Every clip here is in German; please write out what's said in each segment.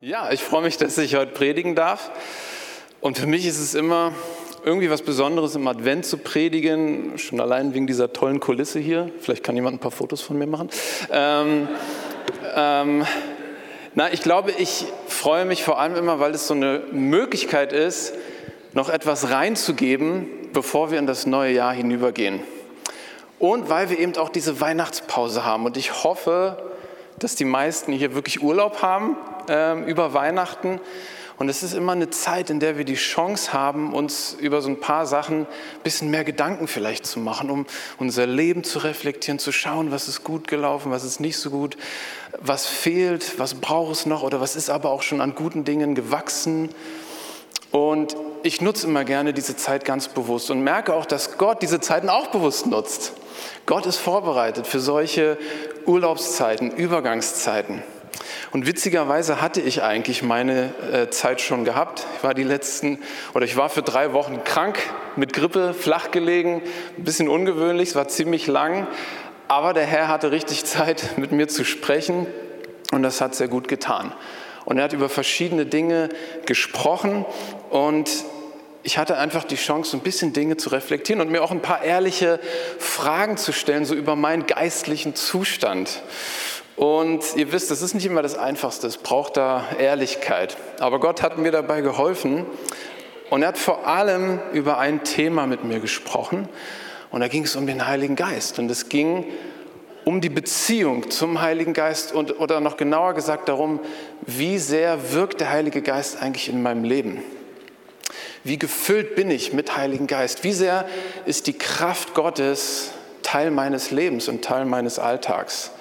Ja, ich freue mich, dass ich heute predigen darf. Und für mich ist es immer irgendwie was Besonderes, im Advent zu predigen, schon allein wegen dieser tollen Kulisse hier. Vielleicht kann jemand ein paar Fotos von mir machen. Ähm, ähm, na, ich glaube, ich freue mich vor allem immer, weil es so eine Möglichkeit ist, noch etwas reinzugeben, bevor wir in das neue Jahr hinübergehen. Und weil wir eben auch diese Weihnachtspause haben. Und ich hoffe, dass die meisten hier wirklich Urlaub haben ähm, über Weihnachten. Und es ist immer eine Zeit, in der wir die Chance haben, uns über so ein paar Sachen ein bisschen mehr Gedanken vielleicht zu machen, um unser Leben zu reflektieren, zu schauen, was ist gut gelaufen, was ist nicht so gut, was fehlt, was braucht es noch oder was ist aber auch schon an guten Dingen gewachsen. Und ich nutze immer gerne diese Zeit ganz bewusst und merke auch, dass Gott diese Zeiten auch bewusst nutzt. Gott ist vorbereitet für solche Urlaubszeiten, Übergangszeiten. Und witzigerweise hatte ich eigentlich meine äh, Zeit schon gehabt. Ich war die letzten, oder ich war für drei Wochen krank, mit Grippe, flach gelegen, ein bisschen ungewöhnlich, es war ziemlich lang. Aber der Herr hatte richtig Zeit, mit mir zu sprechen und das hat sehr gut getan. Und er hat über verschiedene Dinge gesprochen und ich hatte einfach die Chance, ein bisschen Dinge zu reflektieren und mir auch ein paar ehrliche Fragen zu stellen, so über meinen geistlichen Zustand. Und ihr wisst, das ist nicht immer das Einfachste, es braucht da Ehrlichkeit. Aber Gott hat mir dabei geholfen und er hat vor allem über ein Thema mit mir gesprochen. Und da ging es um den Heiligen Geist. Und es ging um die Beziehung zum Heiligen Geist und, oder noch genauer gesagt darum, wie sehr wirkt der Heilige Geist eigentlich in meinem Leben. Wie gefüllt bin ich mit Heiligen Geist? Wie sehr ist die Kraft Gottes Teil meines Lebens und Teil meines Alltags?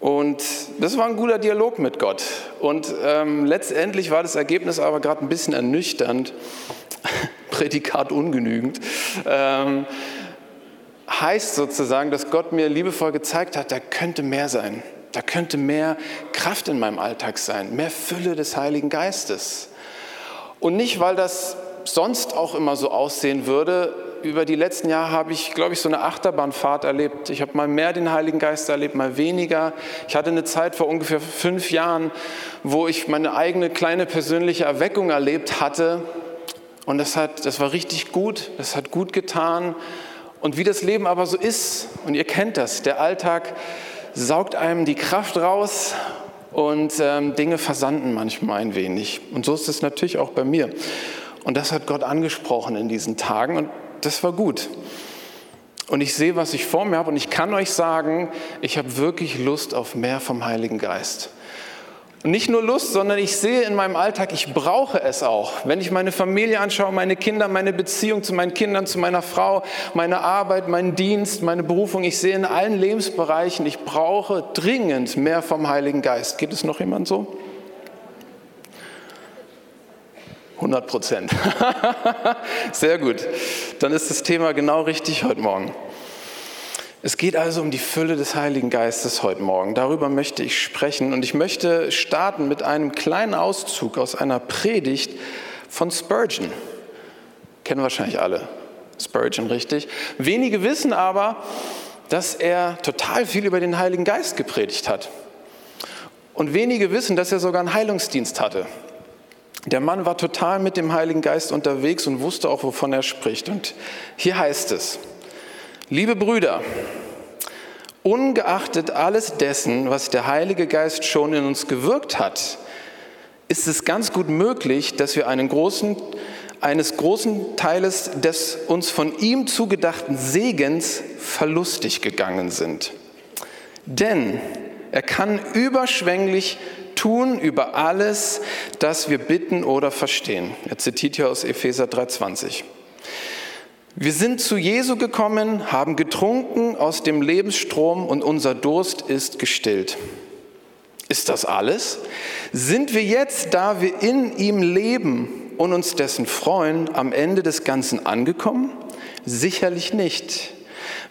Und das war ein guter Dialog mit Gott. Und ähm, letztendlich war das Ergebnis aber gerade ein bisschen ernüchternd, Prädikat ungenügend. Ähm, heißt sozusagen, dass Gott mir liebevoll gezeigt hat, da könnte mehr sein. Da könnte mehr Kraft in meinem Alltag sein, mehr Fülle des Heiligen Geistes. Und nicht, weil das sonst auch immer so aussehen würde, über die letzten Jahre habe ich, glaube ich, so eine Achterbahnfahrt erlebt. Ich habe mal mehr den Heiligen Geist erlebt, mal weniger. Ich hatte eine Zeit vor ungefähr fünf Jahren, wo ich meine eigene kleine persönliche Erweckung erlebt hatte. Und das, hat, das war richtig gut, das hat gut getan. Und wie das Leben aber so ist, und ihr kennt das, der Alltag saugt einem die Kraft raus und ähm, Dinge versanden manchmal ein wenig. Und so ist es natürlich auch bei mir. Und das hat Gott angesprochen in diesen Tagen. Und das war gut. Und ich sehe, was ich vor mir habe und ich kann euch sagen, ich habe wirklich Lust auf mehr vom Heiligen Geist. Und nicht nur Lust, sondern ich sehe in meinem Alltag, ich brauche es auch. Wenn ich meine Familie anschaue, meine Kinder, meine Beziehung zu meinen Kindern, zu meiner Frau, meine Arbeit, meinen Dienst, meine Berufung, ich sehe in allen Lebensbereichen, ich brauche dringend mehr vom Heiligen Geist. Geht es noch jemand so? 100 Prozent. Sehr gut. Dann ist das Thema genau richtig heute Morgen. Es geht also um die Fülle des Heiligen Geistes heute Morgen. Darüber möchte ich sprechen und ich möchte starten mit einem kleinen Auszug aus einer Predigt von Spurgeon. Kennen wahrscheinlich alle. Spurgeon, richtig. Wenige wissen aber, dass er total viel über den Heiligen Geist gepredigt hat. Und wenige wissen, dass er sogar einen Heilungsdienst hatte. Der Mann war total mit dem Heiligen Geist unterwegs und wusste auch, wovon er spricht. Und hier heißt es, liebe Brüder, ungeachtet alles dessen, was der Heilige Geist schon in uns gewirkt hat, ist es ganz gut möglich, dass wir einen großen, eines großen Teiles des uns von ihm zugedachten Segens verlustig gegangen sind. Denn er kann überschwänglich tun über alles, das wir bitten oder verstehen. Er zitiert hier aus Epheser 3:20. Wir sind zu Jesu gekommen, haben getrunken aus dem Lebensstrom und unser Durst ist gestillt. Ist das alles? Sind wir jetzt, da wir in ihm leben und uns dessen freuen, am Ende des Ganzen angekommen? Sicherlich nicht.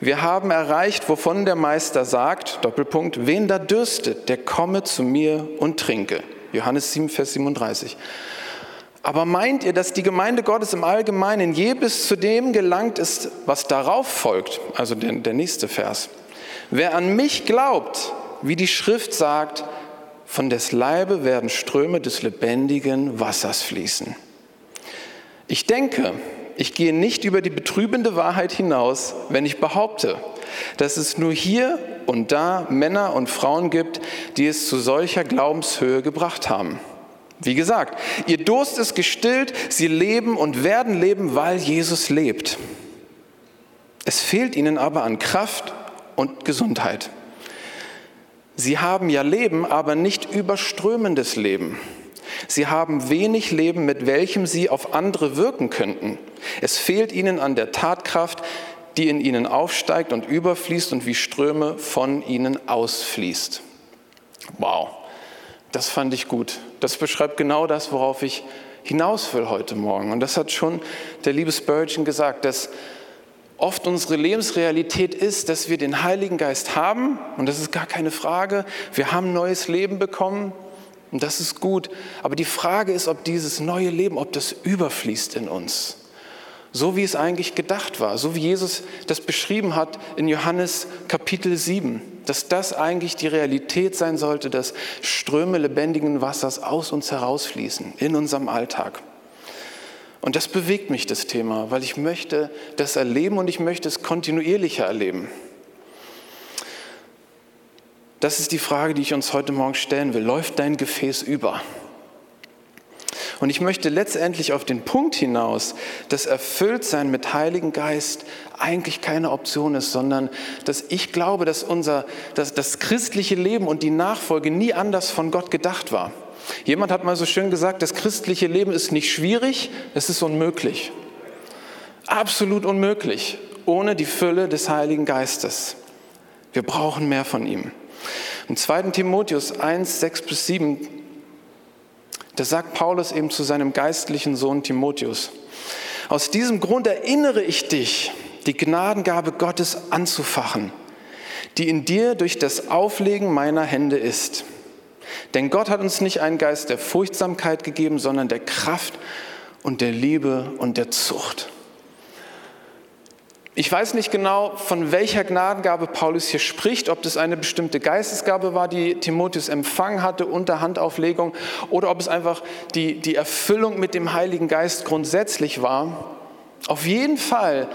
Wir haben erreicht, wovon der Meister sagt, Doppelpunkt, wen da dürstet, der komme zu mir und trinke. Johannes 7, Vers 37. Aber meint ihr, dass die Gemeinde Gottes im Allgemeinen je bis zu dem gelangt ist, was darauf folgt? Also der, der nächste Vers. Wer an mich glaubt, wie die Schrift sagt, von des Leibe werden Ströme des lebendigen Wassers fließen. Ich denke, ich gehe nicht über die betrübende Wahrheit hinaus, wenn ich behaupte, dass es nur hier und da Männer und Frauen gibt, die es zu solcher Glaubenshöhe gebracht haben. Wie gesagt, ihr Durst ist gestillt, sie leben und werden leben, weil Jesus lebt. Es fehlt ihnen aber an Kraft und Gesundheit. Sie haben ja Leben, aber nicht überströmendes Leben. Sie haben wenig Leben, mit welchem sie auf andere wirken könnten. Es fehlt ihnen an der Tatkraft, die in ihnen aufsteigt und überfließt und wie Ströme von ihnen ausfließt. Wow, das fand ich gut. Das beschreibt genau das, worauf ich hinaus will heute Morgen. Und das hat schon der liebe Spurgeon gesagt, dass oft unsere Lebensrealität ist, dass wir den Heiligen Geist haben, und das ist gar keine Frage. Wir haben neues Leben bekommen, und das ist gut. Aber die Frage ist, ob dieses neue Leben, ob das überfließt in uns. So wie es eigentlich gedacht war, so wie Jesus das beschrieben hat in Johannes Kapitel 7, dass das eigentlich die Realität sein sollte, dass Ströme lebendigen Wassers aus uns herausfließen in unserem Alltag. Und das bewegt mich, das Thema, weil ich möchte das erleben und ich möchte es kontinuierlicher erleben. Das ist die Frage, die ich uns heute Morgen stellen will. Läuft dein Gefäß über? Und ich möchte letztendlich auf den Punkt hinaus, dass Erfülltsein mit Heiligen Geist eigentlich keine Option ist, sondern dass ich glaube, dass unser, dass das christliche Leben und die Nachfolge nie anders von Gott gedacht war. Jemand hat mal so schön gesagt, das christliche Leben ist nicht schwierig, es ist unmöglich. Absolut unmöglich, ohne die Fülle des Heiligen Geistes. Wir brauchen mehr von ihm. Im 2. Timotheus 1, 6 bis 7, da sagt Paulus eben zu seinem geistlichen Sohn Timotheus, aus diesem Grund erinnere ich dich, die Gnadengabe Gottes anzufachen, die in dir durch das Auflegen meiner Hände ist. Denn Gott hat uns nicht einen Geist der Furchtsamkeit gegeben, sondern der Kraft und der Liebe und der Zucht. Ich weiß nicht genau, von welcher Gnadengabe Paulus hier spricht, ob das eine bestimmte Geistesgabe war, die Timotheus empfangen hatte unter Handauflegung, oder ob es einfach die, die Erfüllung mit dem Heiligen Geist grundsätzlich war. Auf jeden Fall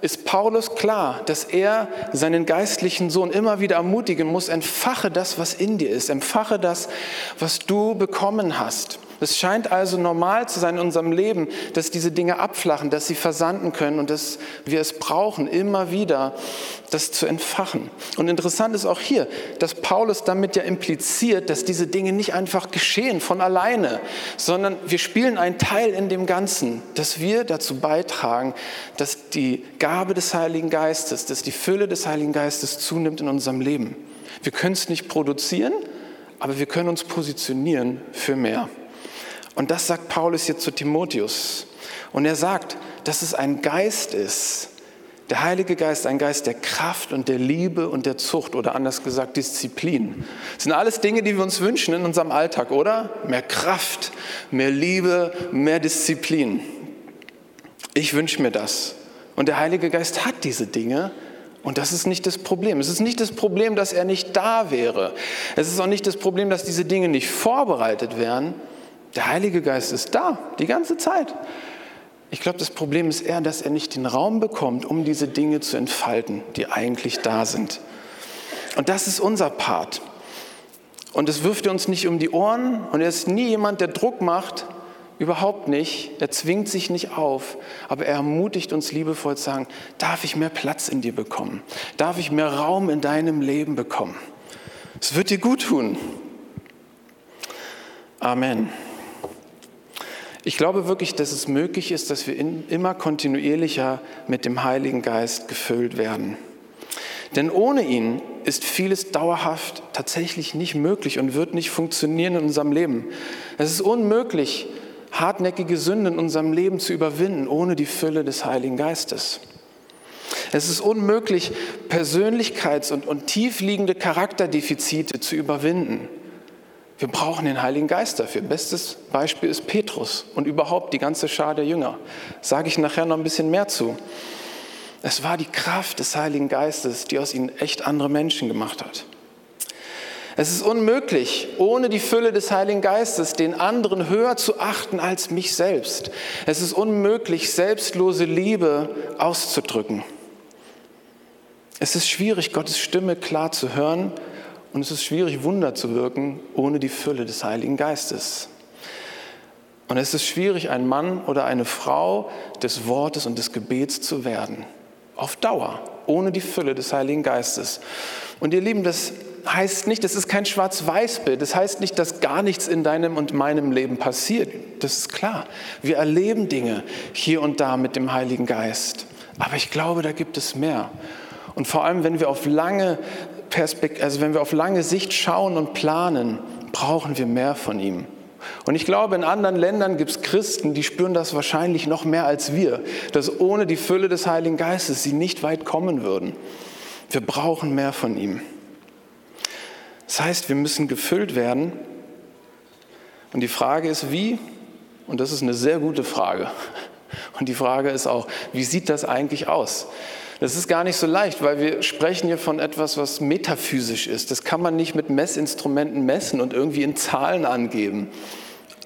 ist Paulus klar, dass er seinen geistlichen Sohn immer wieder ermutigen muss, entfache das, was in dir ist, entfache das, was du bekommen hast. Es scheint also normal zu sein in unserem Leben, dass diese Dinge abflachen, dass sie versanden können und dass wir es brauchen, immer wieder das zu entfachen. Und interessant ist auch hier, dass Paulus damit ja impliziert, dass diese Dinge nicht einfach geschehen von alleine, sondern wir spielen einen Teil in dem Ganzen, dass wir dazu beitragen, dass die Gabe des Heiligen Geistes, dass die Fülle des Heiligen Geistes zunimmt in unserem Leben. Wir können es nicht produzieren, aber wir können uns positionieren für mehr. Und das sagt Paulus hier zu Timotheus. Und er sagt, dass es ein Geist ist, der Heilige Geist, ein Geist der Kraft und der Liebe und der Zucht oder anders gesagt Disziplin. Das sind alles Dinge, die wir uns wünschen in unserem Alltag, oder? Mehr Kraft, mehr Liebe, mehr Disziplin. Ich wünsche mir das. Und der Heilige Geist hat diese Dinge und das ist nicht das Problem. Es ist nicht das Problem, dass er nicht da wäre. Es ist auch nicht das Problem, dass diese Dinge nicht vorbereitet wären, der Heilige Geist ist da, die ganze Zeit. Ich glaube, das Problem ist eher, dass er nicht den Raum bekommt, um diese Dinge zu entfalten, die eigentlich da sind. Und das ist unser Part. Und es wirft er uns nicht um die Ohren und er ist nie jemand, der Druck macht, überhaupt nicht. Er zwingt sich nicht auf, aber er ermutigt uns liebevoll zu sagen, darf ich mehr Platz in dir bekommen? Darf ich mehr Raum in deinem Leben bekommen? Es wird dir gut tun. Amen. Ich glaube wirklich, dass es möglich ist, dass wir immer kontinuierlicher mit dem Heiligen Geist gefüllt werden. Denn ohne ihn ist vieles dauerhaft tatsächlich nicht möglich und wird nicht funktionieren in unserem Leben. Es ist unmöglich, hartnäckige Sünden in unserem Leben zu überwinden, ohne die Fülle des Heiligen Geistes. Es ist unmöglich, Persönlichkeits- und, und tiefliegende Charakterdefizite zu überwinden, wir brauchen den Heiligen Geist dafür. Bestes Beispiel ist Petrus und überhaupt die ganze Schar der Jünger. Sage ich nachher noch ein bisschen mehr zu. Es war die Kraft des Heiligen Geistes, die aus ihnen echt andere Menschen gemacht hat. Es ist unmöglich, ohne die Fülle des Heiligen Geistes den anderen höher zu achten als mich selbst. Es ist unmöglich, selbstlose Liebe auszudrücken. Es ist schwierig, Gottes Stimme klar zu hören und es ist schwierig, Wunder zu wirken ohne die Fülle des Heiligen Geistes. Und es ist schwierig, ein Mann oder eine Frau des Wortes und des Gebets zu werden. Auf Dauer, ohne die Fülle des Heiligen Geistes. Und ihr Lieben, das heißt nicht, das ist kein Schwarz-Weiß-Bild. Das heißt nicht, dass gar nichts in deinem und meinem Leben passiert. Das ist klar. Wir erleben Dinge hier und da mit dem Heiligen Geist. Aber ich glaube, da gibt es mehr. Und vor allem, wenn wir auf lange Perspekt also wenn wir auf lange Sicht schauen und planen, brauchen wir mehr von ihm. Und ich glaube, in anderen Ländern gibt es Christen, die spüren das wahrscheinlich noch mehr als wir, dass ohne die Fülle des Heiligen Geistes sie nicht weit kommen würden. Wir brauchen mehr von ihm. Das heißt, wir müssen gefüllt werden. Und die Frage ist, wie? Und das ist eine sehr gute Frage. Und die Frage ist auch, wie sieht das eigentlich aus? Das ist gar nicht so leicht, weil wir sprechen hier von etwas, was metaphysisch ist. Das kann man nicht mit Messinstrumenten messen und irgendwie in Zahlen angeben.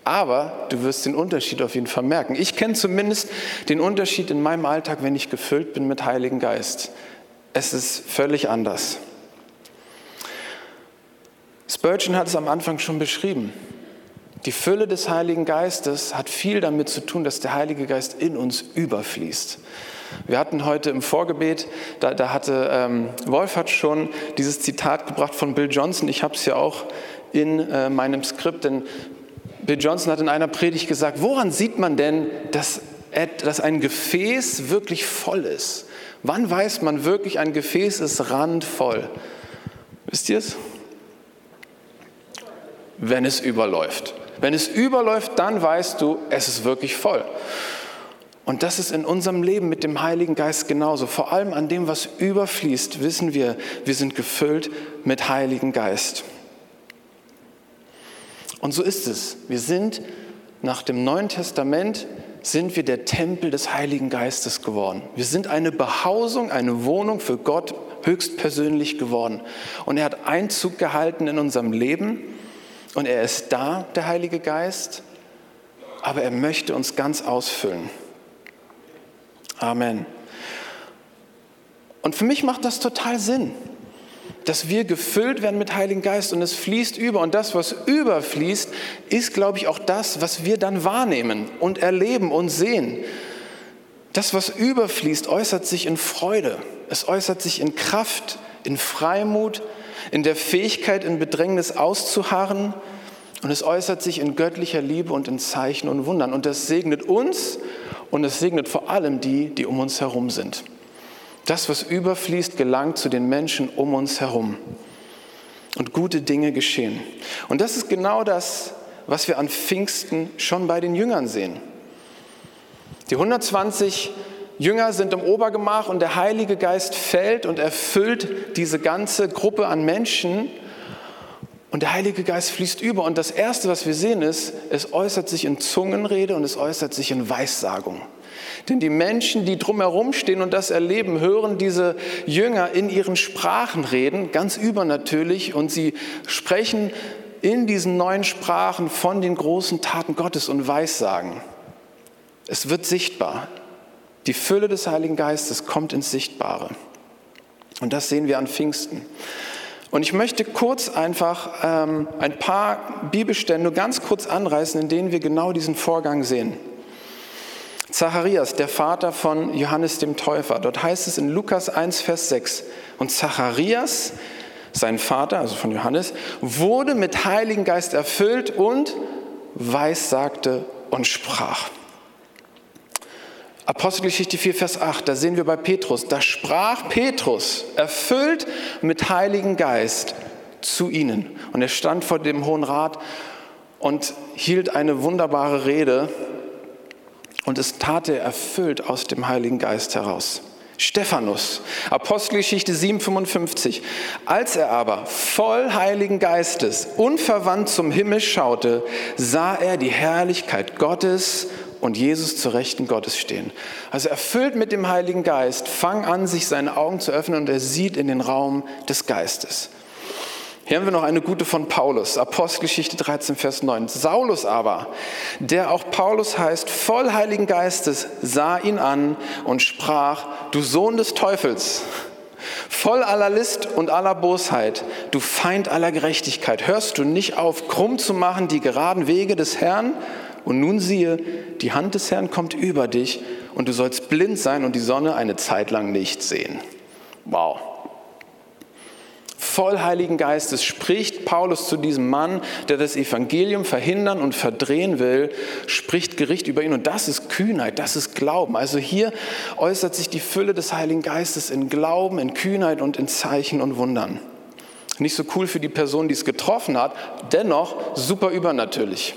Aber du wirst den Unterschied auf jeden Fall merken. Ich kenne zumindest den Unterschied in meinem Alltag, wenn ich gefüllt bin mit Heiligen Geist. Es ist völlig anders. Spurgeon hat es am Anfang schon beschrieben. Die Fülle des Heiligen Geistes hat viel damit zu tun, dass der Heilige Geist in uns überfließt. Wir hatten heute im Vorgebet, da, da hatte ähm, Wolfert schon dieses Zitat gebracht von Bill Johnson. Ich habe es ja auch in äh, meinem Skript, denn Bill Johnson hat in einer Predigt gesagt, woran sieht man denn, dass, dass ein Gefäß wirklich voll ist? Wann weiß man wirklich, ein Gefäß ist randvoll? Wisst ihr es? Wenn es überläuft. Wenn es überläuft, dann weißt du, es ist wirklich voll. Und das ist in unserem Leben mit dem Heiligen Geist genauso. Vor allem an dem, was überfließt, wissen wir, wir sind gefüllt mit Heiligen Geist. Und so ist es. Wir sind nach dem Neuen Testament sind wir der Tempel des Heiligen Geistes geworden. Wir sind eine Behausung, eine Wohnung für Gott höchstpersönlich geworden. Und er hat Einzug gehalten in unserem Leben. Und er ist da, der Heilige Geist. Aber er möchte uns ganz ausfüllen. Amen. Und für mich macht das total Sinn, dass wir gefüllt werden mit Heiligen Geist und es fließt über. Und das, was überfließt, ist, glaube ich, auch das, was wir dann wahrnehmen und erleben und sehen. Das, was überfließt, äußert sich in Freude. Es äußert sich in Kraft, in Freimut, in der Fähigkeit, in Bedrängnis auszuharren. Und es äußert sich in göttlicher Liebe und in Zeichen und Wundern. Und das segnet uns und es segnet vor allem die, die um uns herum sind. Das, was überfließt, gelangt zu den Menschen um uns herum. Und gute Dinge geschehen. Und das ist genau das, was wir an Pfingsten schon bei den Jüngern sehen. Die 120 Jünger sind im Obergemach und der Heilige Geist fällt und erfüllt diese ganze Gruppe an Menschen und der Heilige Geist fließt über. Und das Erste, was wir sehen, ist, es äußert sich in Zungenrede und es äußert sich in Weissagung. Denn die Menschen, die drumherum stehen und das erleben, hören diese Jünger in ihren Sprachen reden, ganz übernatürlich, und sie sprechen in diesen neuen Sprachen von den großen Taten Gottes und Weissagen. Es wird sichtbar. Die Fülle des Heiligen Geistes kommt ins Sichtbare. Und das sehen wir an Pfingsten. Und ich möchte kurz einfach ähm, ein paar Bibelstände ganz kurz anreißen, in denen wir genau diesen Vorgang sehen. Zacharias, der Vater von Johannes dem Täufer. Dort heißt es in Lukas 1, Vers 6. Und Zacharias, sein Vater, also von Johannes, wurde mit Heiligen Geist erfüllt und weissagte und sprach. Apostelgeschichte 4, Vers 8, da sehen wir bei Petrus, da sprach Petrus, erfüllt mit Heiligen Geist, zu ihnen. Und er stand vor dem Hohen Rat und hielt eine wunderbare Rede und es tat er erfüllt aus dem Heiligen Geist heraus. Stephanus, Apostelgeschichte 7,55. Als er aber voll Heiligen Geistes, unverwandt zum Himmel schaute, sah er die Herrlichkeit Gottes und Jesus zur Rechten Gottes stehen. Also erfüllt mit dem Heiligen Geist, fang an, sich seine Augen zu öffnen und er sieht in den Raum des Geistes. Hier haben wir noch eine gute von Paulus, Apostelgeschichte 13, Vers 9. Saulus aber, der auch Paulus heißt, voll Heiligen Geistes, sah ihn an und sprach, du Sohn des Teufels, voll aller List und aller Bosheit, du Feind aller Gerechtigkeit, hörst du nicht auf, krumm zu machen die geraden Wege des Herrn? Und nun siehe, die Hand des Herrn kommt über dich und du sollst blind sein und die Sonne eine Zeit lang nicht sehen. Wow voll Heiligen Geistes spricht Paulus zu diesem Mann, der das Evangelium verhindern und verdrehen will, spricht Gericht über ihn. Und das ist Kühnheit, das ist Glauben. Also hier äußert sich die Fülle des Heiligen Geistes in Glauben, in Kühnheit und in Zeichen und Wundern. Nicht so cool für die Person, die es getroffen hat, dennoch super übernatürlich.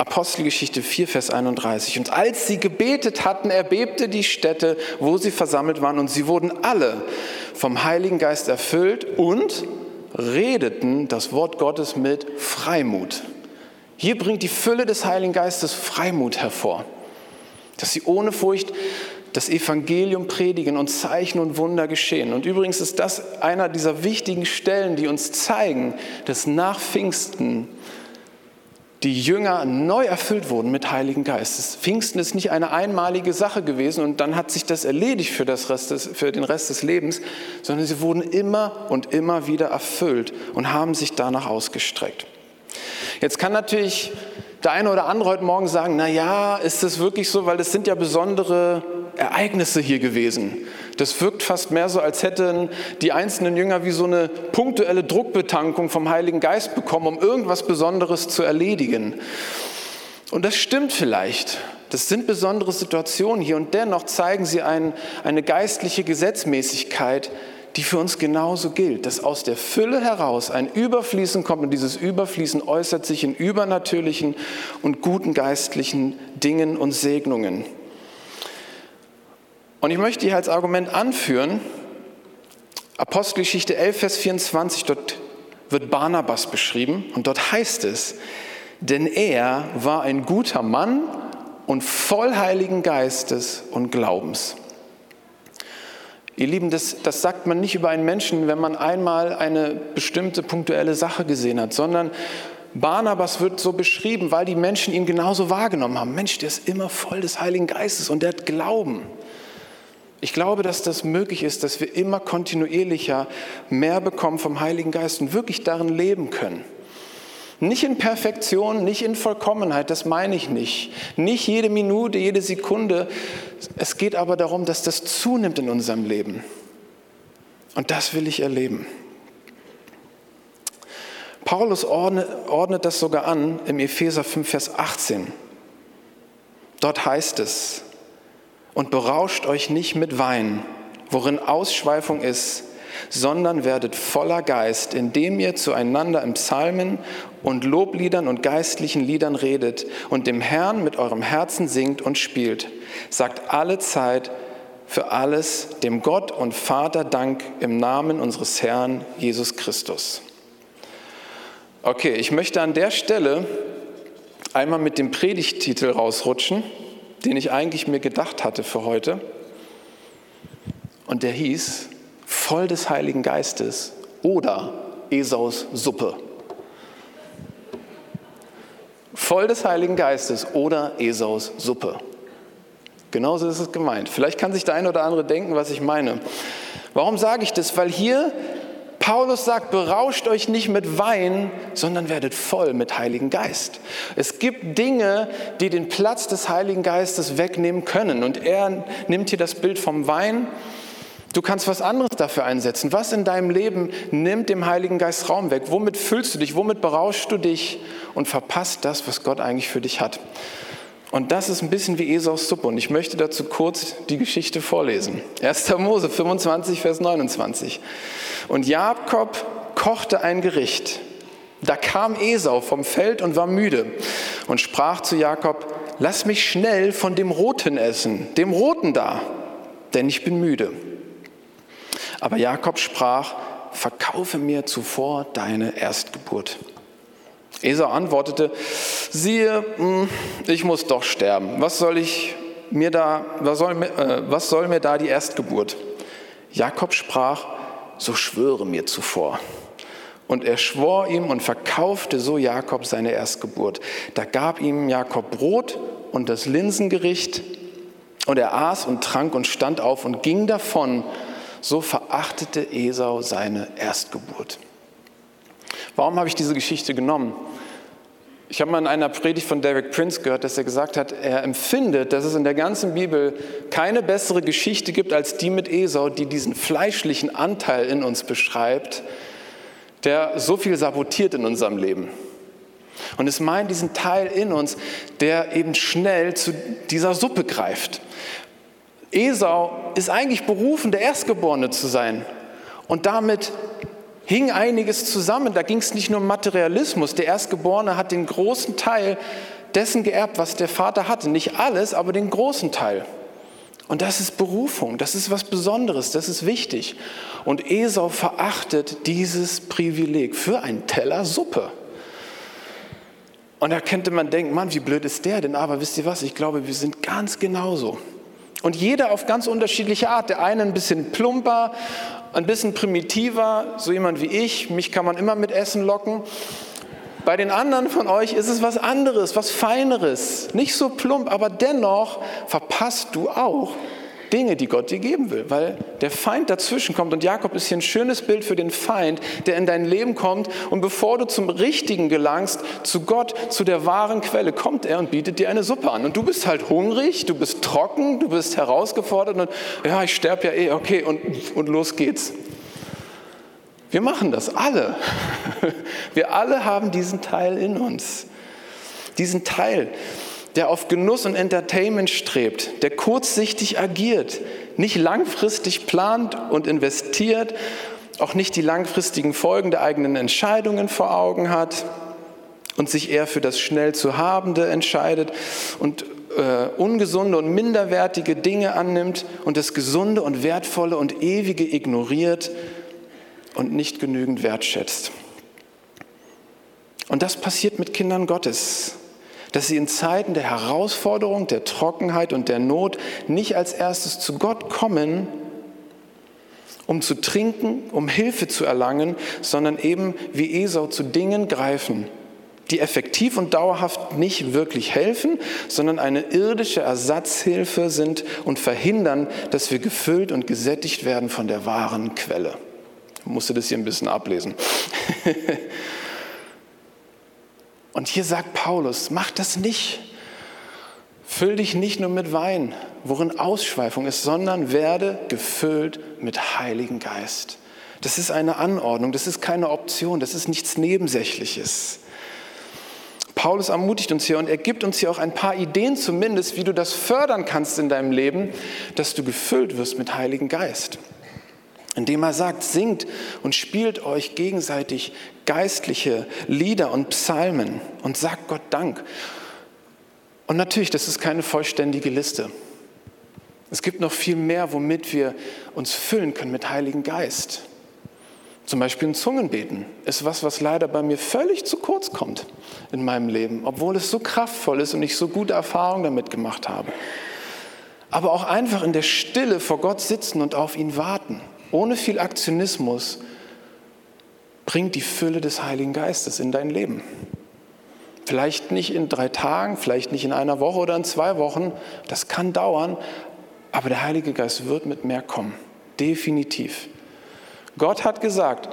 Apostelgeschichte 4, Vers 31. Und als sie gebetet hatten, erbebte die Stätte, wo sie versammelt waren, und sie wurden alle vom Heiligen Geist erfüllt und redeten das Wort Gottes mit Freimut. Hier bringt die Fülle des Heiligen Geistes Freimut hervor, dass sie ohne Furcht das Evangelium predigen und Zeichen und Wunder geschehen. Und übrigens ist das einer dieser wichtigen Stellen, die uns zeigen, dass nach Pfingsten die Jünger neu erfüllt wurden mit Heiligen Geist. Pfingsten ist nicht eine einmalige Sache gewesen und dann hat sich das erledigt für, das Rest des, für den Rest des Lebens, sondern sie wurden immer und immer wieder erfüllt und haben sich danach ausgestreckt. Jetzt kann natürlich der eine oder andere heute Morgen sagen, na ja, ist das wirklich so, weil das sind ja besondere Ereignisse hier gewesen. Das wirkt fast mehr so, als hätten die einzelnen Jünger wie so eine punktuelle Druckbetankung vom Heiligen Geist bekommen, um irgendwas Besonderes zu erledigen. Und das stimmt vielleicht. Das sind besondere Situationen hier und dennoch zeigen sie ein, eine geistliche Gesetzmäßigkeit, die für uns genauso gilt, dass aus der Fülle heraus ein Überfließen kommt und dieses Überfließen äußert sich in übernatürlichen und guten geistlichen Dingen und Segnungen. Und ich möchte hier als Argument anführen, Apostelgeschichte 11, Vers 24, dort wird Barnabas beschrieben und dort heißt es, denn er war ein guter Mann und voll Heiligen Geistes und Glaubens. Ihr Lieben, das, das sagt man nicht über einen Menschen, wenn man einmal eine bestimmte punktuelle Sache gesehen hat, sondern Barnabas wird so beschrieben, weil die Menschen ihn genauso wahrgenommen haben. Mensch, der ist immer voll des Heiligen Geistes und der hat Glauben. Ich glaube, dass das möglich ist, dass wir immer kontinuierlicher mehr bekommen vom Heiligen Geist und wirklich darin leben können. Nicht in Perfektion, nicht in Vollkommenheit, das meine ich nicht. Nicht jede Minute, jede Sekunde. Es geht aber darum, dass das zunimmt in unserem Leben. Und das will ich erleben. Paulus ordnet das sogar an im Epheser 5, Vers 18. Dort heißt es, und berauscht euch nicht mit Wein, worin Ausschweifung ist, sondern werdet voller Geist, indem ihr zueinander im Psalmen und Lobliedern und geistlichen Liedern redet und dem Herrn mit eurem Herzen singt und spielt. Sagt alle Zeit für alles dem Gott und Vater Dank im Namen unseres Herrn Jesus Christus. Okay, ich möchte an der Stelle einmal mit dem Predigttitel rausrutschen, den ich eigentlich mir gedacht hatte für heute. Und der hieß voll des Heiligen Geistes oder Esaus Suppe. Voll des Heiligen Geistes oder Esaus Suppe. Genauso ist es gemeint. Vielleicht kann sich der eine oder andere denken, was ich meine. Warum sage ich das? Weil hier Paulus sagt, berauscht euch nicht mit Wein, sondern werdet voll mit Heiligen Geist. Es gibt Dinge, die den Platz des Heiligen Geistes wegnehmen können. Und er nimmt hier das Bild vom Wein Du kannst was anderes dafür einsetzen. Was in deinem Leben nimmt dem Heiligen Geist Raum weg? Womit füllst du dich? Womit berauschst du dich und verpasst das, was Gott eigentlich für dich hat? Und das ist ein bisschen wie Esaus Suppe. Und ich möchte dazu kurz die Geschichte vorlesen. 1. Mose 25, Vers 29. Und Jakob kochte ein Gericht. Da kam Esau vom Feld und war müde und sprach zu Jakob, lass mich schnell von dem Roten essen, dem Roten da, denn ich bin müde. Aber Jakob sprach, verkaufe mir zuvor deine Erstgeburt. Esau antwortete, siehe, hm, ich muss doch sterben. Was soll ich mir da, was soll, äh, was soll mir da die Erstgeburt? Jakob sprach, so schwöre mir zuvor. Und er schwor ihm und verkaufte so Jakob seine Erstgeburt. Da gab ihm Jakob Brot und das Linsengericht, und er aß und trank und stand auf und ging davon. So verachtete Esau seine Erstgeburt. Warum habe ich diese Geschichte genommen? Ich habe mal in einer Predigt von Derek Prince gehört, dass er gesagt hat, er empfindet, dass es in der ganzen Bibel keine bessere Geschichte gibt als die mit Esau, die diesen fleischlichen Anteil in uns beschreibt, der so viel sabotiert in unserem Leben. Und es meint diesen Teil in uns, der eben schnell zu dieser Suppe greift. Esau ist eigentlich berufen, der Erstgeborene zu sein. Und damit hing einiges zusammen. Da ging es nicht nur um Materialismus. Der Erstgeborene hat den großen Teil dessen geerbt, was der Vater hatte. Nicht alles, aber den großen Teil. Und das ist Berufung, das ist was Besonderes, das ist wichtig. Und Esau verachtet dieses Privileg für einen Teller Suppe. Und da könnte man denken, Mann, wie blöd ist der denn? Aber wisst ihr was, ich glaube, wir sind ganz genauso. Und jeder auf ganz unterschiedliche Art. Der eine ein bisschen plumper, ein bisschen primitiver, so jemand wie ich. Mich kann man immer mit Essen locken. Bei den anderen von euch ist es was anderes, was Feineres. Nicht so plump, aber dennoch verpasst du auch Dinge, die Gott dir geben will, weil der Feind dazwischen kommt. Und Jakob ist hier ein schönes Bild für den Feind, der in dein Leben kommt. Und bevor du zum Richtigen gelangst, zu Gott, zu der wahren Quelle, kommt er und bietet dir eine Suppe an. Und du bist halt hungrig, du bist trocken, du bist herausgefordert und ja, ich sterbe ja eh, okay, und, und los geht's. Wir machen das alle. Wir alle haben diesen Teil in uns. Diesen Teil, der auf Genuss und Entertainment strebt, der kurzsichtig agiert, nicht langfristig plant und investiert, auch nicht die langfristigen Folgen der eigenen Entscheidungen vor Augen hat und sich eher für das schnell zu habende entscheidet und äh, ungesunde und minderwertige Dinge annimmt und das Gesunde und Wertvolle und Ewige ignoriert und nicht genügend wertschätzt. Und das passiert mit Kindern Gottes dass sie in Zeiten der Herausforderung, der Trockenheit und der Not nicht als erstes zu Gott kommen, um zu trinken, um Hilfe zu erlangen, sondern eben wie Esau zu Dingen greifen, die effektiv und dauerhaft nicht wirklich helfen, sondern eine irdische Ersatzhilfe sind und verhindern, dass wir gefüllt und gesättigt werden von der wahren Quelle. Ich musste das hier ein bisschen ablesen. Und hier sagt Paulus, mach das nicht. Füll dich nicht nur mit Wein, worin Ausschweifung ist, sondern werde gefüllt mit Heiligen Geist. Das ist eine Anordnung, das ist keine Option, das ist nichts Nebensächliches. Paulus ermutigt uns hier und er gibt uns hier auch ein paar Ideen zumindest, wie du das fördern kannst in deinem Leben, dass du gefüllt wirst mit Heiligen Geist indem er sagt, singt und spielt euch gegenseitig geistliche Lieder und Psalmen und sagt Gott Dank. Und natürlich, das ist keine vollständige Liste. Es gibt noch viel mehr, womit wir uns füllen können mit Heiligen Geist. Zum Beispiel ein Zungenbeten ist was, was leider bei mir völlig zu kurz kommt in meinem Leben, obwohl es so kraftvoll ist und ich so gute Erfahrungen damit gemacht habe. Aber auch einfach in der Stille vor Gott sitzen und auf ihn warten ohne viel Aktionismus bringt die Fülle des Heiligen Geistes in dein Leben. Vielleicht nicht in drei Tagen, vielleicht nicht in einer Woche oder in zwei Wochen, das kann dauern, aber der Heilige Geist wird mit mehr kommen, definitiv. Gott hat gesagt,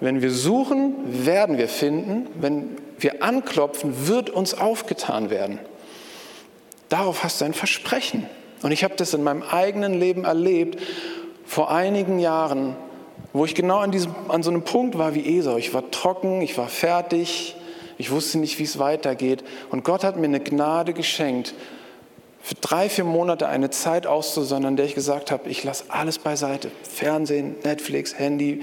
wenn wir suchen, werden wir finden, wenn wir anklopfen, wird uns aufgetan werden. Darauf hast du ein Versprechen. Und ich habe das in meinem eigenen Leben erlebt, vor einigen Jahren, wo ich genau an, diesem, an so einem Punkt war wie Esau. Ich war trocken, ich war fertig, ich wusste nicht, wie es weitergeht. Und Gott hat mir eine Gnade geschenkt, für drei, vier Monate eine Zeit auszusondern, in der ich gesagt habe, ich lasse alles beiseite. Fernsehen, Netflix, Handy,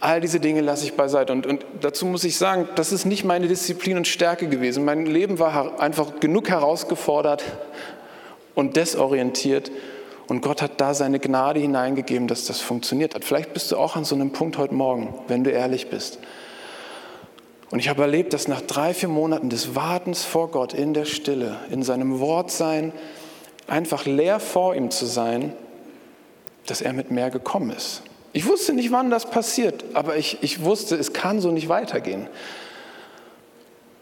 all diese Dinge lasse ich beiseite. Und, und dazu muss ich sagen, das ist nicht meine Disziplin und Stärke gewesen. Mein Leben war einfach genug herausgefordert und desorientiert, und Gott hat da seine Gnade hineingegeben, dass das funktioniert hat. Vielleicht bist du auch an so einem Punkt heute Morgen, wenn du ehrlich bist. Und ich habe erlebt, dass nach drei, vier Monaten des Wartens vor Gott in der Stille, in seinem Wort sein, einfach leer vor ihm zu sein, dass er mit mehr gekommen ist. Ich wusste nicht, wann das passiert, aber ich, ich wusste, es kann so nicht weitergehen.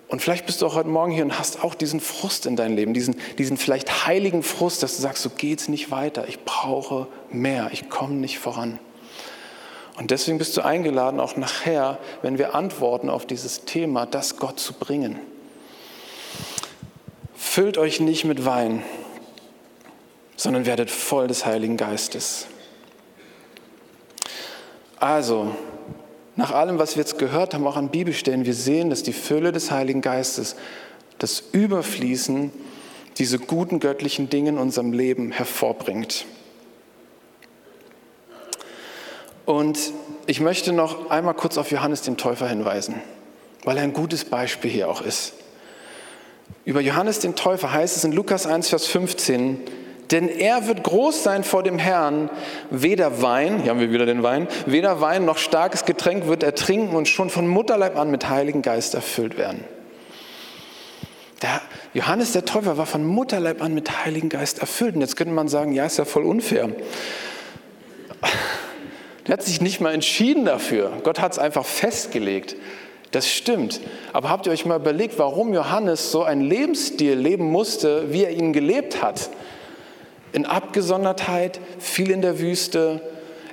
Und vielleicht bist du auch heute Morgen hier und hast auch diesen Frust in deinem Leben, diesen, diesen vielleicht heiligen Frust, dass du sagst, so geht es nicht weiter, ich brauche mehr, ich komme nicht voran. Und deswegen bist du eingeladen, auch nachher, wenn wir antworten auf dieses Thema, das Gott zu bringen. Füllt euch nicht mit Wein, sondern werdet voll des Heiligen Geistes. Also, nach allem, was wir jetzt gehört haben, auch an Bibelstellen, wir sehen, dass die Fülle des Heiligen Geistes, das Überfließen, diese guten göttlichen Dinge in unserem Leben hervorbringt. Und ich möchte noch einmal kurz auf Johannes den Täufer hinweisen, weil er ein gutes Beispiel hier auch ist. Über Johannes den Täufer heißt es in Lukas 1, Vers 15, denn er wird groß sein vor dem Herrn, weder Wein, hier haben wir wieder den Wein, weder Wein noch starkes Getränk wird er trinken und schon von Mutterleib an mit Heiligen Geist erfüllt werden. Der Johannes der Täufer war von Mutterleib an mit Heiligen Geist erfüllt. Und jetzt könnte man sagen, ja, ist ja voll unfair. Der hat sich nicht mal entschieden dafür. Gott hat es einfach festgelegt. Das stimmt. Aber habt ihr euch mal überlegt, warum Johannes so einen Lebensstil leben musste, wie er ihn gelebt hat? In Abgesondertheit, viel in der Wüste.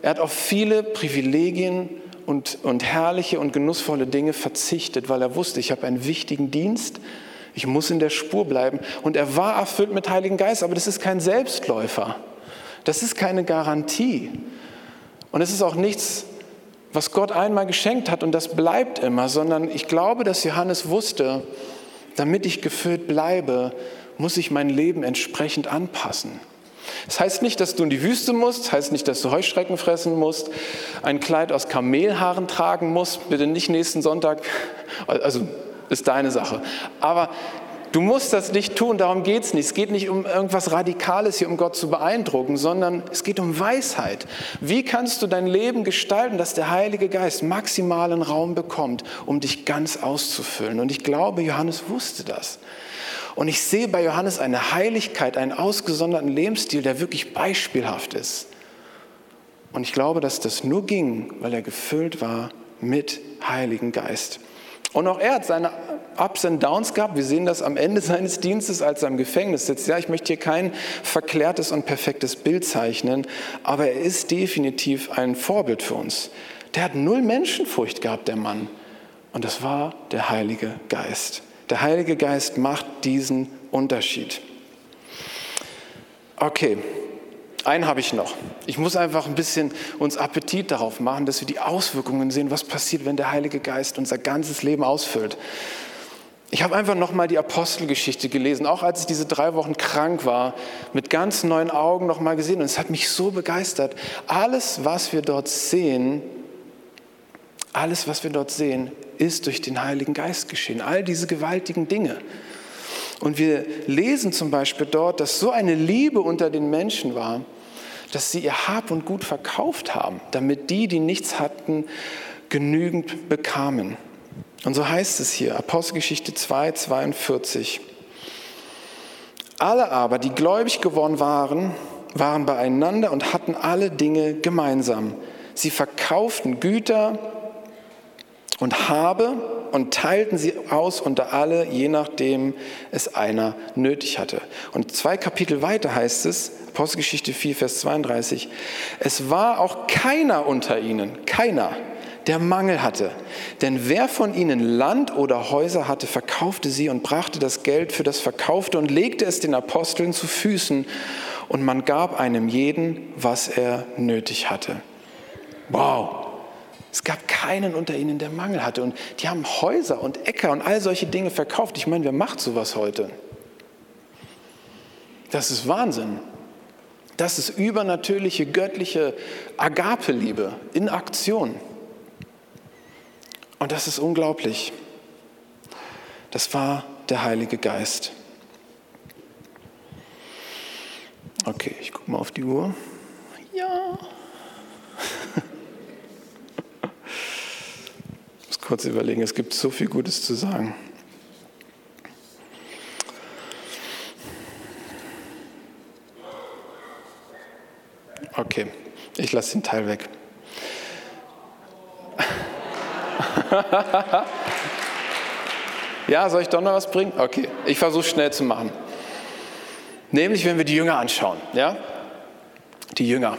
Er hat auf viele Privilegien und, und herrliche und genussvolle Dinge verzichtet, weil er wusste, ich habe einen wichtigen Dienst, ich muss in der Spur bleiben. Und er war erfüllt mit Heiligen Geist, aber das ist kein Selbstläufer. Das ist keine Garantie. Und es ist auch nichts, was Gott einmal geschenkt hat und das bleibt immer, sondern ich glaube, dass Johannes wusste, damit ich gefüllt bleibe, muss ich mein Leben entsprechend anpassen. Das heißt nicht, dass du in die Wüste musst, das heißt nicht, dass du Heuschrecken fressen musst, ein Kleid aus Kamelhaaren tragen musst, bitte nicht nächsten Sonntag, also ist deine Sache. Aber du musst das nicht tun, darum geht es nicht. Es geht nicht um irgendwas Radikales hier, um Gott zu beeindrucken, sondern es geht um Weisheit. Wie kannst du dein Leben gestalten, dass der Heilige Geist maximalen Raum bekommt, um dich ganz auszufüllen? Und ich glaube, Johannes wusste das. Und ich sehe bei Johannes eine Heiligkeit, einen ausgesonderten Lebensstil, der wirklich beispielhaft ist. Und ich glaube, dass das nur ging, weil er gefüllt war mit Heiligen Geist. Und auch er hat seine Ups und Downs gehabt. Wir sehen das am Ende seines Dienstes, als er im Gefängnis sitzt. Ja, ich möchte hier kein verklärtes und perfektes Bild zeichnen, aber er ist definitiv ein Vorbild für uns. Der hat null Menschenfurcht gehabt, der Mann. Und das war der Heilige Geist. Der Heilige Geist macht diesen Unterschied. Okay, einen habe ich noch. Ich muss einfach ein bisschen uns Appetit darauf machen, dass wir die Auswirkungen sehen, was passiert, wenn der Heilige Geist unser ganzes Leben ausfüllt. Ich habe einfach nochmal die Apostelgeschichte gelesen, auch als ich diese drei Wochen krank war, mit ganz neuen Augen nochmal gesehen. Und es hat mich so begeistert. Alles, was wir dort sehen, alles, was wir dort sehen, ist durch den Heiligen Geist geschehen. All diese gewaltigen Dinge. Und wir lesen zum Beispiel dort, dass so eine Liebe unter den Menschen war, dass sie ihr Hab und Gut verkauft haben, damit die, die nichts hatten, genügend bekamen. Und so heißt es hier, Apostelgeschichte 2, 42. Alle aber, die gläubig geworden waren, waren beieinander und hatten alle Dinge gemeinsam. Sie verkauften Güter, und habe und teilten sie aus unter alle, je nachdem es einer nötig hatte. Und zwei Kapitel weiter heißt es, Apostelgeschichte 4, Vers 32, es war auch keiner unter ihnen, keiner, der Mangel hatte. Denn wer von ihnen Land oder Häuser hatte, verkaufte sie und brachte das Geld für das Verkaufte und legte es den Aposteln zu Füßen und man gab einem jeden, was er nötig hatte. Wow, es gab keinen unter ihnen, der Mangel hatte. Und die haben Häuser und Äcker und all solche Dinge verkauft. Ich meine, wer macht sowas heute? Das ist Wahnsinn. Das ist übernatürliche, göttliche Agape-Liebe in Aktion. Und das ist unglaublich. Das war der Heilige Geist. Okay, ich gucke mal auf die Uhr. Ja. Kurz überlegen. Es gibt so viel Gutes zu sagen. Okay, ich lasse den Teil weg. ja, soll ich doch noch was bringen? Okay, ich versuche schnell zu machen. Nämlich, wenn wir die Jünger anschauen. Ja? Die Jünger.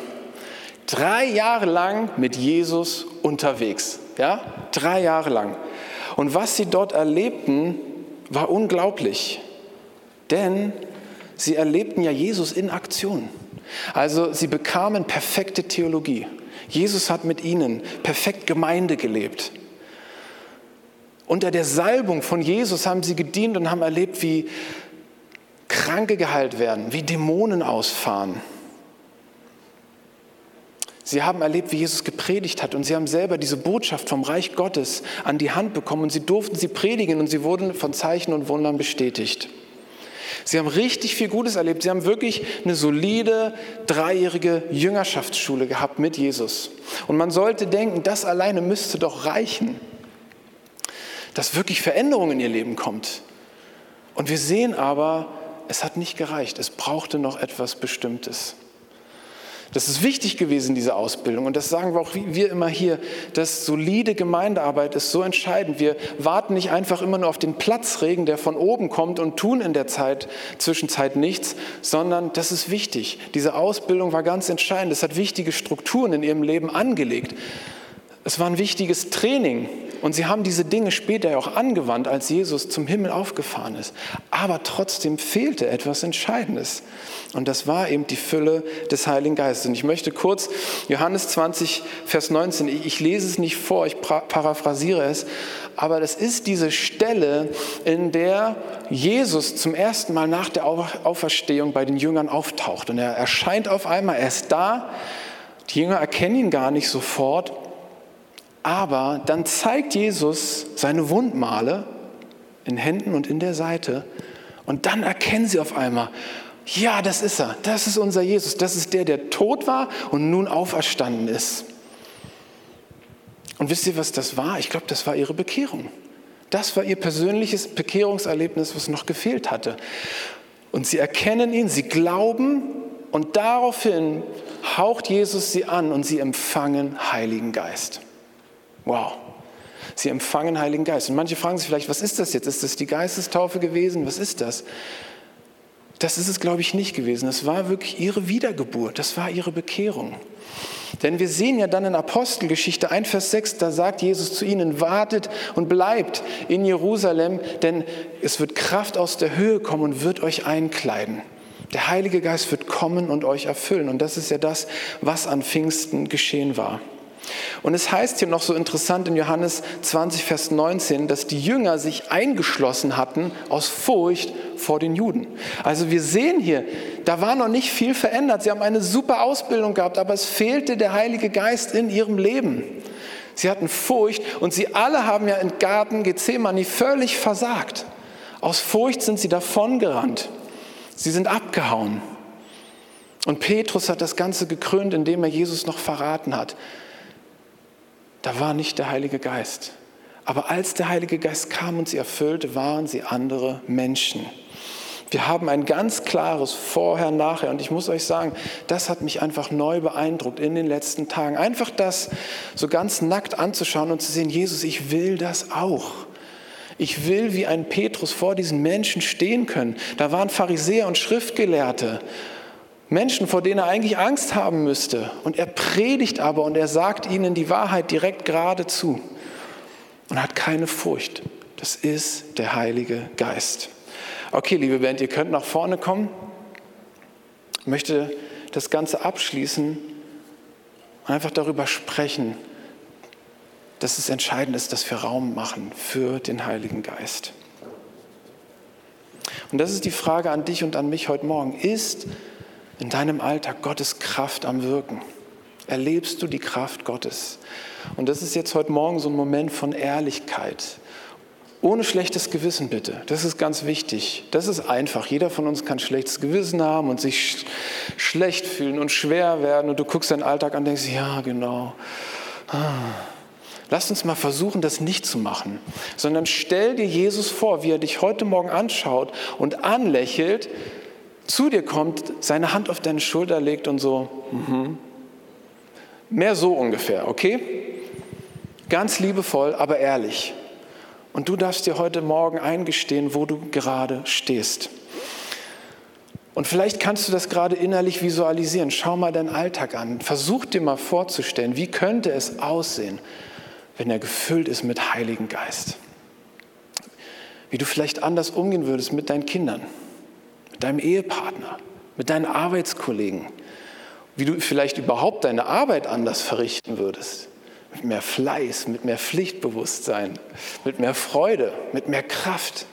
Drei Jahre lang mit Jesus unterwegs. Ja? Drei Jahre lang. Und was sie dort erlebten, war unglaublich. Denn sie erlebten ja Jesus in Aktion. Also sie bekamen perfekte Theologie. Jesus hat mit ihnen perfekt Gemeinde gelebt. Unter der Salbung von Jesus haben sie gedient und haben erlebt, wie Kranke geheilt werden, wie Dämonen ausfahren. Sie haben erlebt, wie Jesus gepredigt hat und sie haben selber diese Botschaft vom Reich Gottes an die Hand bekommen und sie durften sie predigen und sie wurden von Zeichen und Wundern bestätigt. Sie haben richtig viel Gutes erlebt. Sie haben wirklich eine solide dreijährige Jüngerschaftsschule gehabt mit Jesus. Und man sollte denken, das alleine müsste doch reichen, dass wirklich Veränderung in ihr Leben kommt. Und wir sehen aber, es hat nicht gereicht. Es brauchte noch etwas Bestimmtes. Das ist wichtig gewesen, diese Ausbildung. Und das sagen wir auch wir immer hier, dass solide Gemeindearbeit ist so entscheidend. Wir warten nicht einfach immer nur auf den Platzregen, der von oben kommt und tun in der Zeit, Zwischenzeit nichts, sondern das ist wichtig. Diese Ausbildung war ganz entscheidend. Es hat wichtige Strukturen in ihrem Leben angelegt. Es war ein wichtiges Training und sie haben diese Dinge später auch angewandt, als Jesus zum Himmel aufgefahren ist. Aber trotzdem fehlte etwas Entscheidendes. Und das war eben die Fülle des Heiligen Geistes. Und ich möchte kurz Johannes 20, Vers 19, ich lese es nicht vor, ich paraphrasiere es, aber das ist diese Stelle, in der Jesus zum ersten Mal nach der Auferstehung bei den Jüngern auftaucht. Und er erscheint auf einmal, er ist da. Die Jünger erkennen ihn gar nicht sofort. Aber dann zeigt Jesus seine Wundmale in Händen und in der Seite. Und dann erkennen sie auf einmal, ja, das ist er, das ist unser Jesus, das ist der, der tot war und nun auferstanden ist. Und wisst ihr, was das war? Ich glaube, das war ihre Bekehrung. Das war ihr persönliches Bekehrungserlebnis, was noch gefehlt hatte. Und sie erkennen ihn, sie glauben und daraufhin haucht Jesus sie an und sie empfangen Heiligen Geist. Wow. Sie empfangen Heiligen Geist. Und manche fragen sich vielleicht, was ist das jetzt? Ist das die Geistestaufe gewesen? Was ist das? Das ist es, glaube ich, nicht gewesen. Es war wirklich ihre Wiedergeburt. Das war ihre Bekehrung. Denn wir sehen ja dann in Apostelgeschichte 1, Vers 6, da sagt Jesus zu ihnen, wartet und bleibt in Jerusalem, denn es wird Kraft aus der Höhe kommen und wird euch einkleiden. Der Heilige Geist wird kommen und euch erfüllen. Und das ist ja das, was an Pfingsten geschehen war. Und es heißt hier noch so interessant in Johannes 20, Vers 19, dass die Jünger sich eingeschlossen hatten aus Furcht vor den Juden. Also wir sehen hier, da war noch nicht viel verändert. Sie haben eine super Ausbildung gehabt, aber es fehlte der Heilige Geist in ihrem Leben. Sie hatten Furcht und sie alle haben ja im Garten Gethsemane völlig versagt. Aus Furcht sind sie davongerannt. Sie sind abgehauen. Und Petrus hat das Ganze gekrönt, indem er Jesus noch verraten hat da war nicht der Heilige Geist. Aber als der Heilige Geist kam und sie erfüllte, waren sie andere Menschen. Wir haben ein ganz klares Vorher, Nachher. Und ich muss euch sagen, das hat mich einfach neu beeindruckt in den letzten Tagen. Einfach das so ganz nackt anzuschauen und zu sehen, Jesus, ich will das auch. Ich will wie ein Petrus vor diesen Menschen stehen können. Da waren Pharisäer und Schriftgelehrte. Menschen, vor denen er eigentlich Angst haben müsste. Und er predigt aber und er sagt ihnen die Wahrheit direkt geradezu und hat keine Furcht. Das ist der Heilige Geist. Okay, liebe Band, ihr könnt nach vorne kommen. Ich möchte das Ganze abschließen und einfach darüber sprechen, dass es entscheidend ist, dass wir Raum machen für den Heiligen Geist. Und das ist die Frage an dich und an mich heute Morgen. Ist in deinem Alltag Gottes Kraft am Wirken? Erlebst du die Kraft Gottes? Und das ist jetzt heute Morgen so ein Moment von Ehrlichkeit. Ohne schlechtes Gewissen bitte. Das ist ganz wichtig. Das ist einfach. Jeder von uns kann schlechtes Gewissen haben und sich sch schlecht fühlen und schwer werden. Und du guckst deinen Alltag an und denkst, ja, genau. Ah. Lass uns mal versuchen, das nicht zu machen, sondern stell dir Jesus vor, wie er dich heute Morgen anschaut und anlächelt zu dir kommt, seine Hand auf deine Schulter legt und so, mm mehr so ungefähr, okay? Ganz liebevoll, aber ehrlich. Und du darfst dir heute Morgen eingestehen, wo du gerade stehst. Und vielleicht kannst du das gerade innerlich visualisieren. Schau mal deinen Alltag an. Versuch dir mal vorzustellen, wie könnte es aussehen, wenn er gefüllt ist mit Heiligen Geist. Wie du vielleicht anders umgehen würdest mit deinen Kindern, mit deinem Ehepartner, mit deinen Arbeitskollegen. Wie du vielleicht überhaupt deine Arbeit anders verrichten würdest. Mit mehr Fleiß, mit mehr Pflichtbewusstsein, mit mehr Freude, mit mehr Kraft.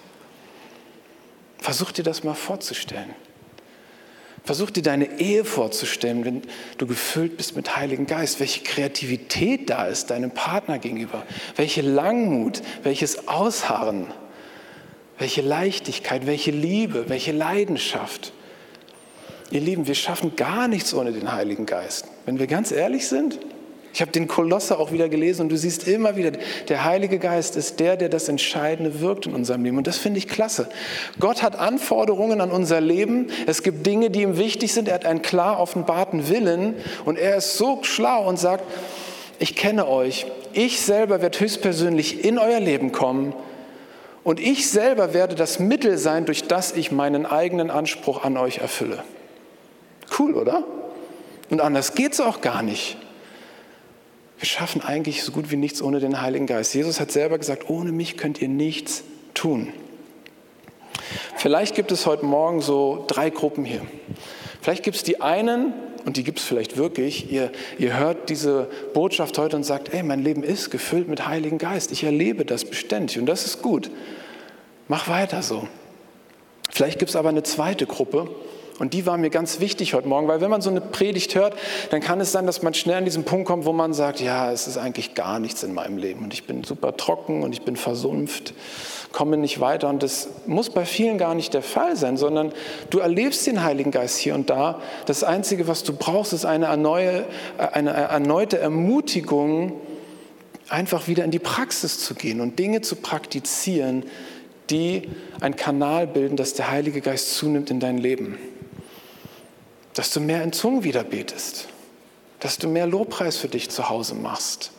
Versuch dir das mal vorzustellen. Versuch dir deine Ehe vorzustellen, wenn du gefüllt bist mit Heiligen Geist, welche Kreativität da ist deinem Partner gegenüber, welche Langmut, welches Ausharren, welche Leichtigkeit, welche Liebe, welche Leidenschaft. Ihr Lieben, wir schaffen gar nichts ohne den Heiligen Geist. Wenn wir ganz ehrlich sind, ich habe den Kolosse auch wieder gelesen und du siehst immer wieder, der Heilige Geist ist der, der das Entscheidende wirkt in unserem Leben. Und das finde ich klasse. Gott hat Anforderungen an unser Leben. Es gibt Dinge, die ihm wichtig sind. Er hat einen klar offenbarten Willen und er ist so schlau und sagt, ich kenne euch. Ich selber werde höchstpersönlich in euer Leben kommen und ich selber werde das Mittel sein, durch das ich meinen eigenen Anspruch an euch erfülle. Cool, oder? Und anders geht es auch gar nicht. Wir schaffen eigentlich so gut wie nichts ohne den Heiligen Geist. Jesus hat selber gesagt, ohne mich könnt ihr nichts tun. Vielleicht gibt es heute Morgen so drei Gruppen hier. Vielleicht gibt es die einen, und die gibt es vielleicht wirklich, ihr, ihr hört diese Botschaft heute und sagt, ey, mein Leben ist gefüllt mit Heiligen Geist. Ich erlebe das beständig und das ist gut. Mach weiter so. Vielleicht gibt es aber eine zweite Gruppe, und die war mir ganz wichtig heute Morgen, weil wenn man so eine Predigt hört, dann kann es sein, dass man schnell an diesen Punkt kommt, wo man sagt, ja, es ist eigentlich gar nichts in meinem Leben und ich bin super trocken und ich bin versumpft, komme nicht weiter. Und das muss bei vielen gar nicht der Fall sein, sondern du erlebst den Heiligen Geist hier und da. Das Einzige, was du brauchst, ist eine, erneue, eine erneute Ermutigung, einfach wieder in die Praxis zu gehen und Dinge zu praktizieren, die ein Kanal bilden, dass der Heilige Geist zunimmt in dein Leben dass du mehr in Zungen wieder betest, dass du mehr Lobpreis für dich zu Hause machst,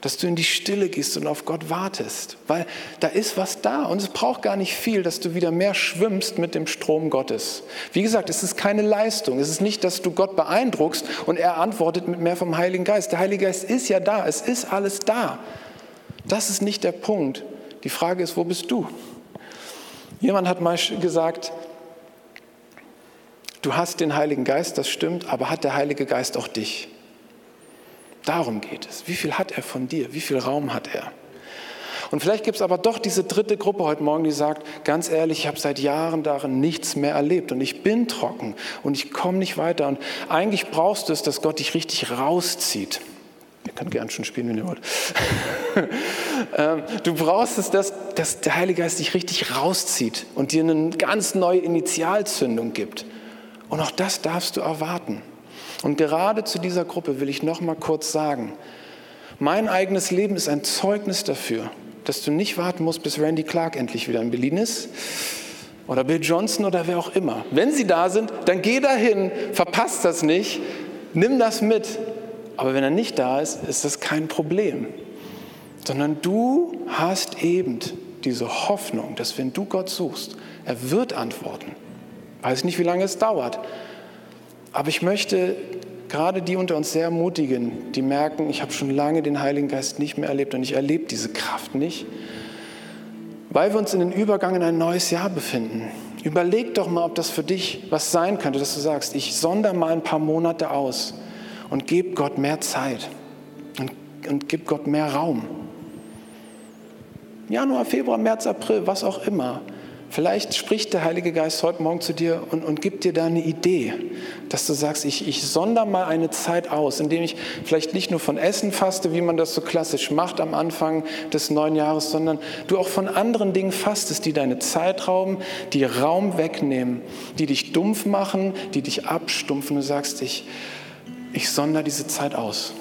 dass du in die Stille gehst und auf Gott wartest, weil da ist was da und es braucht gar nicht viel, dass du wieder mehr schwimmst mit dem Strom Gottes. Wie gesagt, es ist keine Leistung, es ist nicht, dass du Gott beeindruckst und er antwortet mit mehr vom Heiligen Geist. Der Heilige Geist ist ja da, es ist alles da. Das ist nicht der Punkt. Die Frage ist, wo bist du? Jemand hat mal gesagt, Du hast den Heiligen Geist, das stimmt, aber hat der Heilige Geist auch dich? Darum geht es. Wie viel hat er von dir? Wie viel Raum hat er? Und vielleicht gibt es aber doch diese dritte Gruppe heute Morgen, die sagt, ganz ehrlich, ich habe seit Jahren darin nichts mehr erlebt und ich bin trocken und ich komme nicht weiter. Und eigentlich brauchst du es, dass Gott dich richtig rauszieht. Ihr könnt gerne schon spielen, wenn ihr wollt. Ähm, du brauchst es, dass, dass der Heilige Geist dich richtig rauszieht und dir eine ganz neue Initialzündung gibt. Und auch das darfst du erwarten. Und gerade zu dieser Gruppe will ich noch mal kurz sagen, mein eigenes Leben ist ein Zeugnis dafür, dass du nicht warten musst, bis Randy Clark endlich wieder in Berlin ist oder Bill Johnson oder wer auch immer. Wenn sie da sind, dann geh dahin, verpasst das nicht, nimm das mit. Aber wenn er nicht da ist, ist das kein Problem, sondern du hast eben diese Hoffnung, dass wenn du Gott suchst, er wird antworten. Weiß nicht, wie lange es dauert. Aber ich möchte gerade die unter uns sehr ermutigen, die merken, ich habe schon lange den Heiligen Geist nicht mehr erlebt und ich erlebe diese Kraft nicht, weil wir uns in den Übergang in ein neues Jahr befinden. Überleg doch mal, ob das für dich was sein könnte, dass du sagst, ich sonder mal ein paar Monate aus und gebe Gott mehr Zeit und, und gib Gott mehr Raum. Januar, Februar, März, April, was auch immer. Vielleicht spricht der Heilige Geist heute Morgen zu dir und, und gibt dir da eine Idee, dass du sagst, ich, ich sonder mal eine Zeit aus, indem ich vielleicht nicht nur von Essen faste, wie man das so klassisch macht am Anfang des neuen Jahres, sondern du auch von anderen Dingen fastest, die deine Zeit rauben, die Raum wegnehmen, die dich dumpf machen, die dich abstumpfen. Du sagst, ich, ich sonder diese Zeit aus.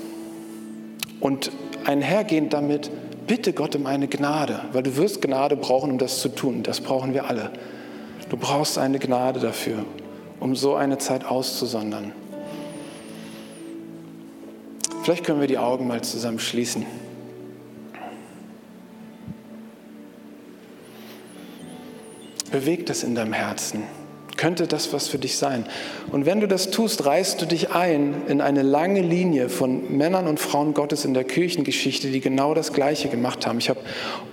Und einhergehend damit bitte Gott um eine Gnade, weil du wirst Gnade brauchen, um das zu tun. Das brauchen wir alle. Du brauchst eine Gnade dafür, um so eine Zeit auszusondern. Vielleicht können wir die Augen mal zusammen schließen. Bewegt es in deinem Herzen. Könnte das was für dich sein? Und wenn du das tust, reißt du dich ein in eine lange Linie von Männern und Frauen Gottes in der Kirchengeschichte, die genau das Gleiche gemacht haben. Ich habe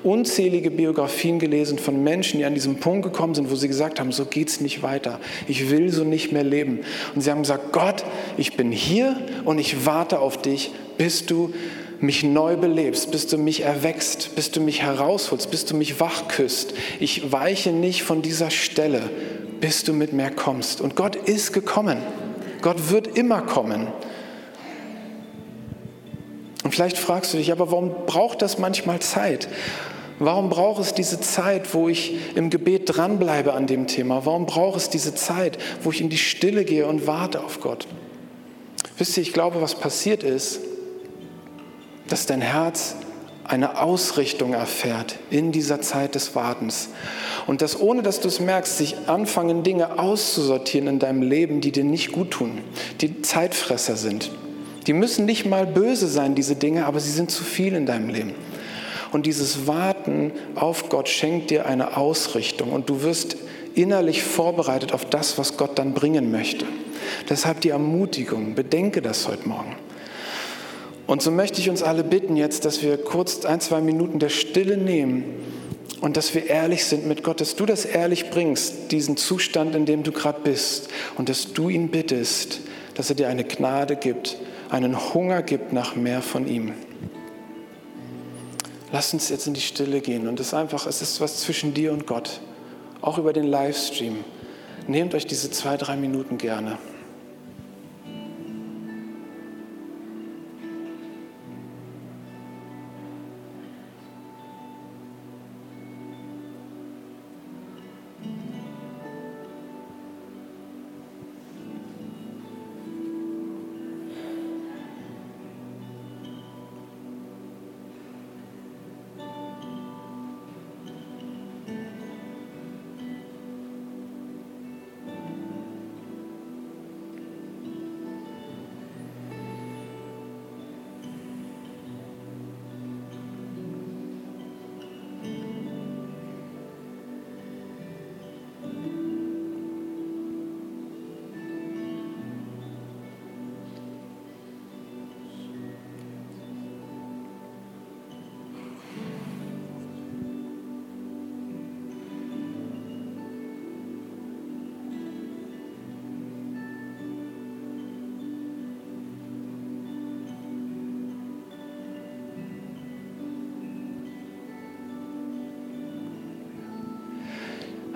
unzählige Biografien gelesen von Menschen, die an diesem Punkt gekommen sind, wo sie gesagt haben, so geht es nicht weiter. Ich will so nicht mehr leben. Und sie haben gesagt, Gott, ich bin hier und ich warte auf dich, bis du mich neu belebst, bis du mich erwächst, bis du mich herausholst, bis du mich wachküsst. Ich weiche nicht von dieser Stelle bis du mit mir kommst. Und Gott ist gekommen. Gott wird immer kommen. Und vielleicht fragst du dich, aber warum braucht das manchmal Zeit? Warum braucht es diese Zeit, wo ich im Gebet dranbleibe an dem Thema? Warum braucht es diese Zeit, wo ich in die Stille gehe und warte auf Gott? Wisst ihr, ich glaube, was passiert ist, dass dein Herz eine Ausrichtung erfährt in dieser Zeit des Wartens. Und dass ohne dass du es merkst, sich anfangen Dinge auszusortieren in deinem Leben, die dir nicht gut tun, die Zeitfresser sind. Die müssen nicht mal böse sein, diese Dinge, aber sie sind zu viel in deinem Leben. Und dieses Warten auf Gott schenkt dir eine Ausrichtung und du wirst innerlich vorbereitet auf das, was Gott dann bringen möchte. Deshalb die Ermutigung, bedenke das heute Morgen. Und so möchte ich uns alle bitten jetzt, dass wir kurz ein, zwei Minuten der Stille nehmen und dass wir ehrlich sind mit Gott, dass du das ehrlich bringst, diesen Zustand, in dem du gerade bist und dass du ihn bittest, dass er dir eine Gnade gibt, einen Hunger gibt nach mehr von ihm. Lass uns jetzt in die Stille gehen und es ist einfach, es ist was zwischen dir und Gott, auch über den Livestream. Nehmt euch diese zwei, drei Minuten gerne.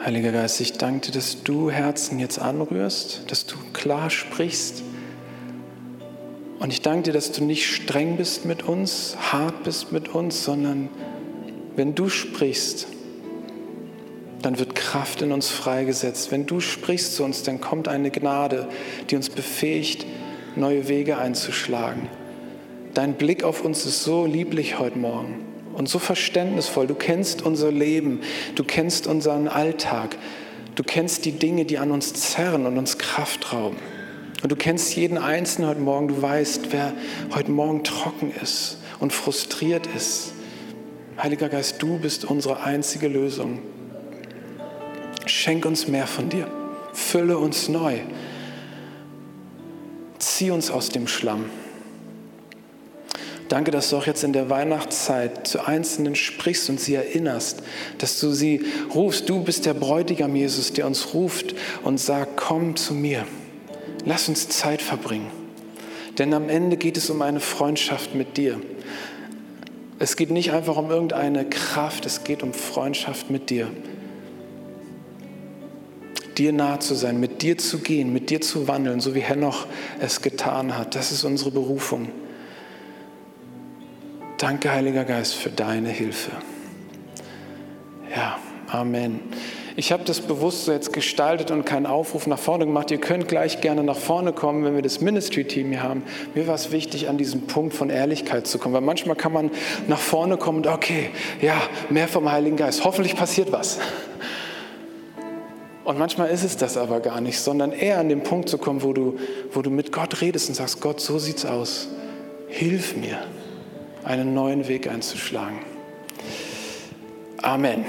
Heiliger Geist, ich danke dir, dass du Herzen jetzt anrührst, dass du klar sprichst. Und ich danke dir, dass du nicht streng bist mit uns, hart bist mit uns, sondern wenn du sprichst, dann wird Kraft in uns freigesetzt. Wenn du sprichst zu uns, dann kommt eine Gnade, die uns befähigt, neue Wege einzuschlagen. Dein Blick auf uns ist so lieblich heute Morgen und so verständnisvoll. Du kennst unser Leben, du kennst unseren Alltag, du kennst die Dinge, die an uns zerren und uns Kraft rauben. Und du kennst jeden Einzelnen heute Morgen, du weißt, wer heute Morgen trocken ist und frustriert ist. Heiliger Geist, du bist unsere einzige Lösung. Schenk uns mehr von dir. Fülle uns neu. Zieh uns aus dem Schlamm. Danke, dass du auch jetzt in der Weihnachtszeit zu Einzelnen sprichst und sie erinnerst, dass du sie rufst. Du bist der Bräutigam Jesus, der uns ruft und sagt, komm zu mir. Lass uns Zeit verbringen. Denn am Ende geht es um eine Freundschaft mit dir. Es geht nicht einfach um irgendeine Kraft, es geht um Freundschaft mit dir. Dir nahe zu sein, mit dir zu gehen, mit dir zu wandeln, so wie Henoch es getan hat. Das ist unsere Berufung. Danke, Heiliger Geist, für deine Hilfe. Ja, Amen. Ich habe das bewusst so jetzt gestaltet und keinen Aufruf nach vorne gemacht. Ihr könnt gleich gerne nach vorne kommen, wenn wir das Ministry-Team hier haben. Mir war es wichtig, an diesen Punkt von Ehrlichkeit zu kommen, weil manchmal kann man nach vorne kommen und okay, ja, mehr vom Heiligen Geist. Hoffentlich passiert was. Und manchmal ist es das aber gar nicht, sondern eher an den Punkt zu kommen, wo du, wo du mit Gott redest und sagst, Gott, so sieht's aus. Hilf mir einen neuen Weg einzuschlagen. Amen.